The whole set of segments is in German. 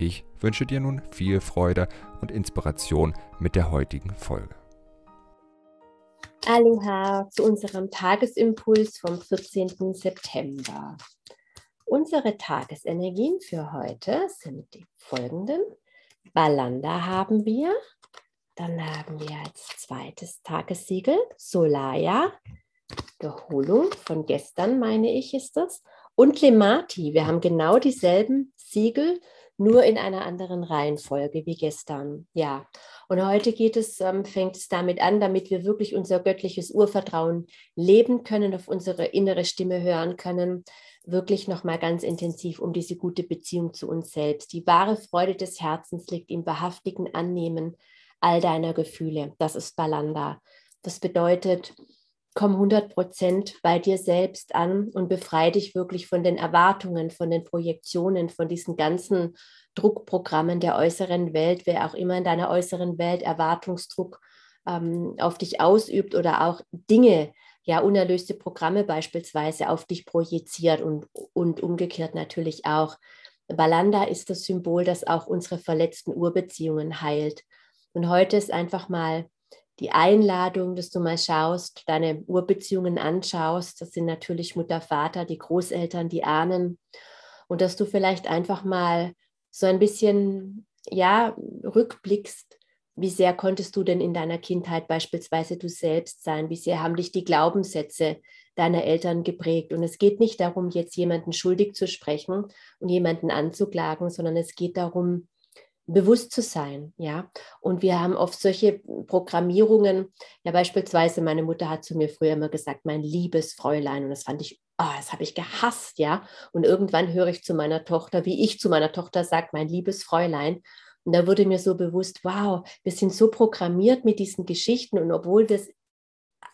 Ich wünsche dir nun viel Freude und Inspiration mit der heutigen Folge. Aloha zu unserem Tagesimpuls vom 14. September. Unsere Tagesenergien für heute sind die folgenden. Balanda haben wir, dann haben wir als zweites Tagessiegel Solaya, Wiederholung von gestern, meine ich, ist das. Und Lemati. Wir haben genau dieselben Siegel, nur in einer anderen Reihenfolge wie gestern. Ja. Und heute geht es, ähm, fängt es damit an, damit wir wirklich unser göttliches Urvertrauen leben können, auf unsere innere Stimme hören können, wirklich nochmal ganz intensiv um diese gute Beziehung zu uns selbst. Die wahre Freude des Herzens liegt im wahrhaftigen Annehmen all deiner Gefühle. Das ist Balanda. Das bedeutet, komm 100 Prozent bei dir selbst an und befreie dich wirklich von den Erwartungen, von den Projektionen, von diesen ganzen Druckprogrammen der äußeren Welt, wer auch immer in deiner äußeren Welt Erwartungsdruck ähm, auf dich ausübt oder auch Dinge, ja, unerlöste Programme beispielsweise auf dich projiziert und, und umgekehrt natürlich auch. Balanda ist das Symbol, das auch unsere verletzten Urbeziehungen heilt. Und heute ist einfach mal die Einladung, dass du mal schaust, deine Urbeziehungen anschaust. Das sind natürlich Mutter, Vater, die Großeltern, die Ahnen. Und dass du vielleicht einfach mal so ein bisschen, ja, rückblickst, wie sehr konntest du denn in deiner Kindheit beispielsweise du selbst sein? Wie sehr haben dich die Glaubenssätze deiner Eltern geprägt? Und es geht nicht darum, jetzt jemanden schuldig zu sprechen und jemanden anzuklagen, sondern es geht darum, bewusst zu sein, ja. Und wir haben oft solche Programmierungen, ja beispielsweise meine Mutter hat zu mir früher immer gesagt, mein liebes Fräulein, und das fand ich, oh, das habe ich gehasst, ja. Und irgendwann höre ich zu meiner Tochter, wie ich zu meiner Tochter sage, mein liebes Fräulein. Und da wurde mir so bewusst, wow, wir sind so programmiert mit diesen Geschichten und obwohl wir es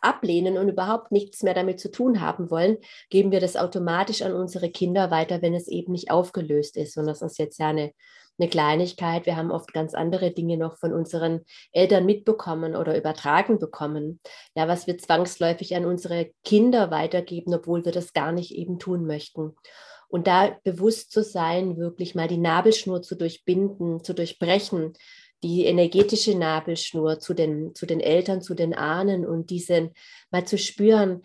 ablehnen und überhaupt nichts mehr damit zu tun haben wollen, geben wir das automatisch an unsere Kinder weiter, wenn es eben nicht aufgelöst ist. Und das ist jetzt ja eine eine Kleinigkeit. Wir haben oft ganz andere Dinge noch von unseren Eltern mitbekommen oder übertragen bekommen. Ja, was wir zwangsläufig an unsere Kinder weitergeben, obwohl wir das gar nicht eben tun möchten. Und da bewusst zu sein, wirklich mal die Nabelschnur zu durchbinden, zu durchbrechen, die energetische Nabelschnur zu den, zu den Eltern, zu den Ahnen und diesen mal zu spüren,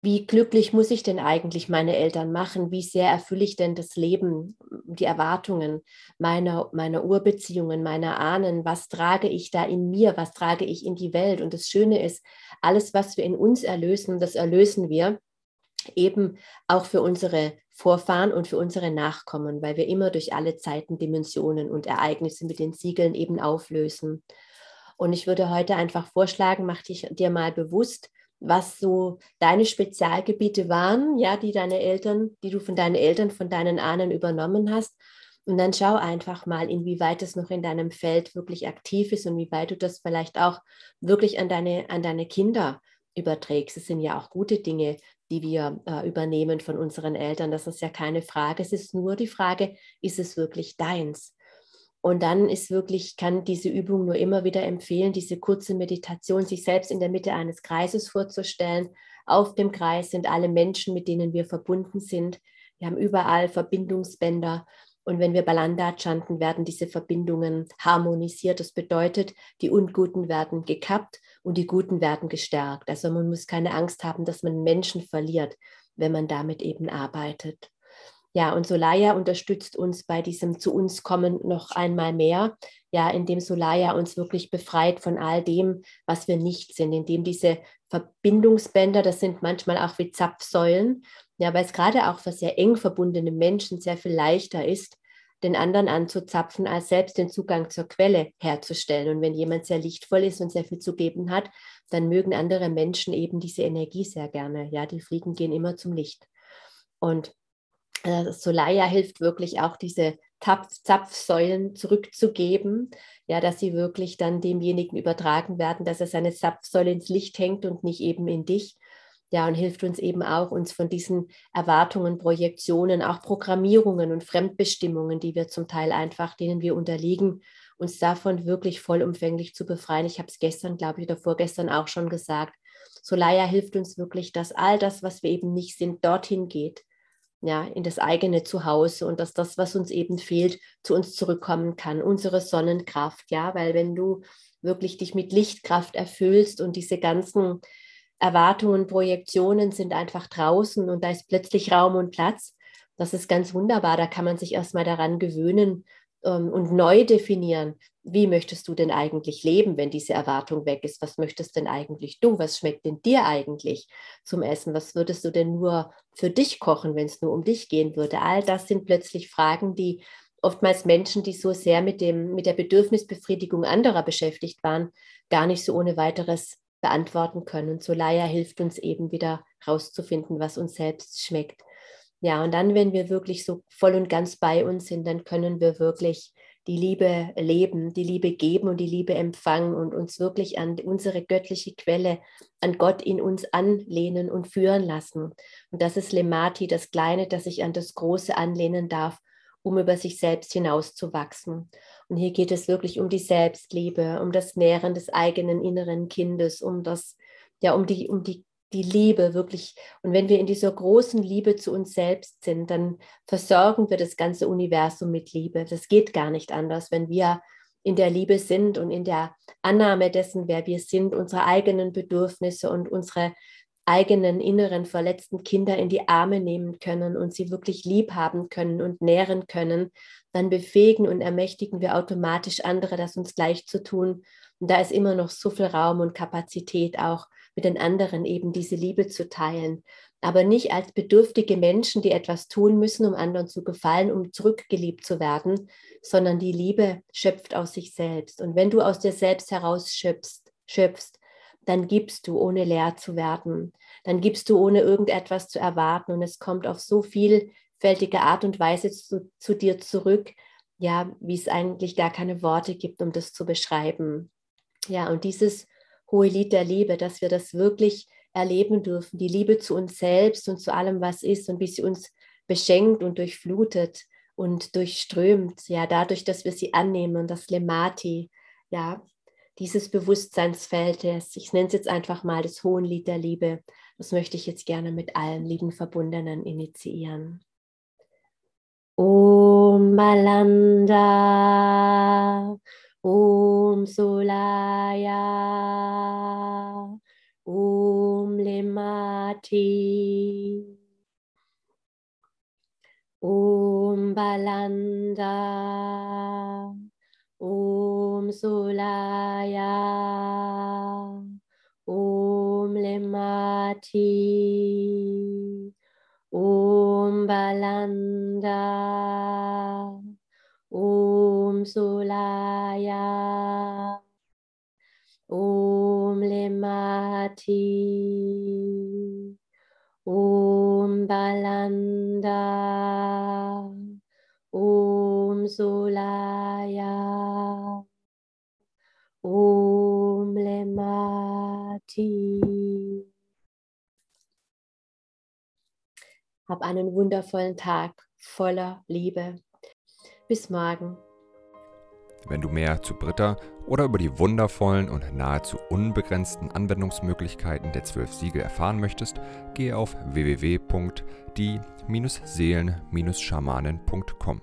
wie glücklich muss ich denn eigentlich meine Eltern machen? Wie sehr erfülle ich denn das Leben, die Erwartungen meiner, meiner Urbeziehungen, meiner Ahnen? Was trage ich da in mir? Was trage ich in die Welt? Und das Schöne ist, alles, was wir in uns erlösen, das erlösen wir eben auch für unsere Vorfahren und für unsere Nachkommen, weil wir immer durch alle Zeiten Dimensionen und Ereignisse mit den Siegeln eben auflösen. Und ich würde heute einfach vorschlagen, mach dich dir mal bewusst, was so deine Spezialgebiete waren, ja, die deine Eltern, die du von deinen Eltern, von deinen Ahnen übernommen hast. Und dann schau einfach mal, inwieweit es noch in deinem Feld wirklich aktiv ist und wie weit du das vielleicht auch wirklich an deine, an deine Kinder überträgst. Es sind ja auch gute Dinge, die wir äh, übernehmen von unseren Eltern. Das ist ja keine Frage. Es ist nur die Frage, ist es wirklich deins? Und dann ist wirklich, kann diese Übung nur immer wieder empfehlen, diese kurze Meditation, sich selbst in der Mitte eines Kreises vorzustellen. Auf dem Kreis sind alle Menschen, mit denen wir verbunden sind. Wir haben überall Verbindungsbänder. Und wenn wir Balanda chanten, werden diese Verbindungen harmonisiert. Das bedeutet, die Unguten werden gekappt und die Guten werden gestärkt. Also man muss keine Angst haben, dass man Menschen verliert, wenn man damit eben arbeitet. Ja, und Solaya unterstützt uns bei diesem zu uns kommen noch einmal mehr, ja, indem Solaya uns wirklich befreit von all dem, was wir nicht sind, indem diese Verbindungsbänder, das sind manchmal auch wie Zapfsäulen, ja, weil es gerade auch für sehr eng verbundene Menschen sehr viel leichter ist, den anderen anzuzapfen, als selbst den Zugang zur Quelle herzustellen. Und wenn jemand sehr lichtvoll ist und sehr viel zu geben hat, dann mögen andere Menschen eben diese Energie sehr gerne. Ja, die Fliegen gehen immer zum Licht. Und äh, Solaya hilft wirklich auch diese Zapfsäulen zurückzugeben, ja, dass sie wirklich dann demjenigen übertragen werden, dass er seine Zapfsäule ins Licht hängt und nicht eben in dich. Ja, und hilft uns eben auch, uns von diesen Erwartungen, Projektionen, auch Programmierungen und Fremdbestimmungen, die wir zum Teil einfach, denen wir unterliegen, uns davon wirklich vollumfänglich zu befreien. Ich habe es gestern, glaube ich, oder vorgestern auch schon gesagt. Solaya hilft uns wirklich, dass all das, was wir eben nicht sind, dorthin geht, ja, in das eigene Zuhause und dass das, was uns eben fehlt, zu uns zurückkommen kann, unsere Sonnenkraft, ja, weil wenn du wirklich dich mit Lichtkraft erfüllst und diese ganzen Erwartungen, Projektionen sind einfach draußen und da ist plötzlich Raum und Platz. Das ist ganz wunderbar. Da kann man sich erstmal daran gewöhnen und neu definieren. Wie möchtest du denn eigentlich leben, wenn diese Erwartung weg ist? Was möchtest denn eigentlich du? Was schmeckt denn dir eigentlich zum Essen? Was würdest du denn nur für dich kochen, wenn es nur um dich gehen würde? All das sind plötzlich Fragen, die oftmals Menschen, die so sehr mit, dem, mit der Bedürfnisbefriedigung anderer beschäftigt waren, gar nicht so ohne weiteres beantworten können. Solaya hilft uns eben wieder rauszufinden, was uns selbst schmeckt. Ja, und dann, wenn wir wirklich so voll und ganz bei uns sind, dann können wir wirklich die Liebe leben, die Liebe geben und die Liebe empfangen und uns wirklich an unsere göttliche Quelle, an Gott in uns anlehnen und führen lassen. Und das ist Lemati, das Kleine, das sich an das Große anlehnen darf, um über sich selbst hinauszuwachsen. Und hier geht es wirklich um die Selbstliebe, um das Nähren des eigenen inneren Kindes, um das, ja, um die, um die die Liebe wirklich. Und wenn wir in dieser großen Liebe zu uns selbst sind, dann versorgen wir das ganze Universum mit Liebe. Das geht gar nicht anders, wenn wir in der Liebe sind und in der Annahme dessen, wer wir sind, unsere eigenen Bedürfnisse und unsere eigenen inneren verletzten Kinder in die Arme nehmen können und sie wirklich lieb haben können und nähren können, dann befähigen und ermächtigen wir automatisch andere, das uns gleich zu tun. Und da ist immer noch so viel Raum und Kapazität auch mit den anderen eben diese Liebe zu teilen. Aber nicht als bedürftige Menschen, die etwas tun müssen, um anderen zu gefallen, um zurückgeliebt zu werden, sondern die Liebe schöpft aus sich selbst. Und wenn du aus dir selbst heraus schöpfst, schöpfst dann gibst du, ohne leer zu werden. Dann gibst du, ohne irgendetwas zu erwarten. Und es kommt auf so vielfältige Art und Weise zu, zu dir zurück, ja, wie es eigentlich gar keine Worte gibt, um das zu beschreiben. Ja, und dieses hohe Lied der Liebe, dass wir das wirklich erleben dürfen, die Liebe zu uns selbst und zu allem, was ist und wie sie uns beschenkt und durchflutet und durchströmt, ja, dadurch, dass wir sie annehmen, das Lemati, ja, dieses Bewusstseinsfeld, ich nenne es jetzt einfach mal das Hohenlied der Liebe, das möchte ich jetzt gerne mit allen lieben Verbundenen initiieren. Om Balanda, Om Solaya, Om Lemati, Om Balanda. Om Solaya, Om Lemati, Om Balanda, Om Solaya, Om Lemati, Om Balanda, Om Solaya. Om Lemati. Hab einen wundervollen Tag voller Liebe. Bis morgen. Wenn du mehr zu Britta oder über die wundervollen und nahezu unbegrenzten Anwendungsmöglichkeiten der zwölf Siegel erfahren möchtest, gehe auf www.die-seelen-schamanen.com.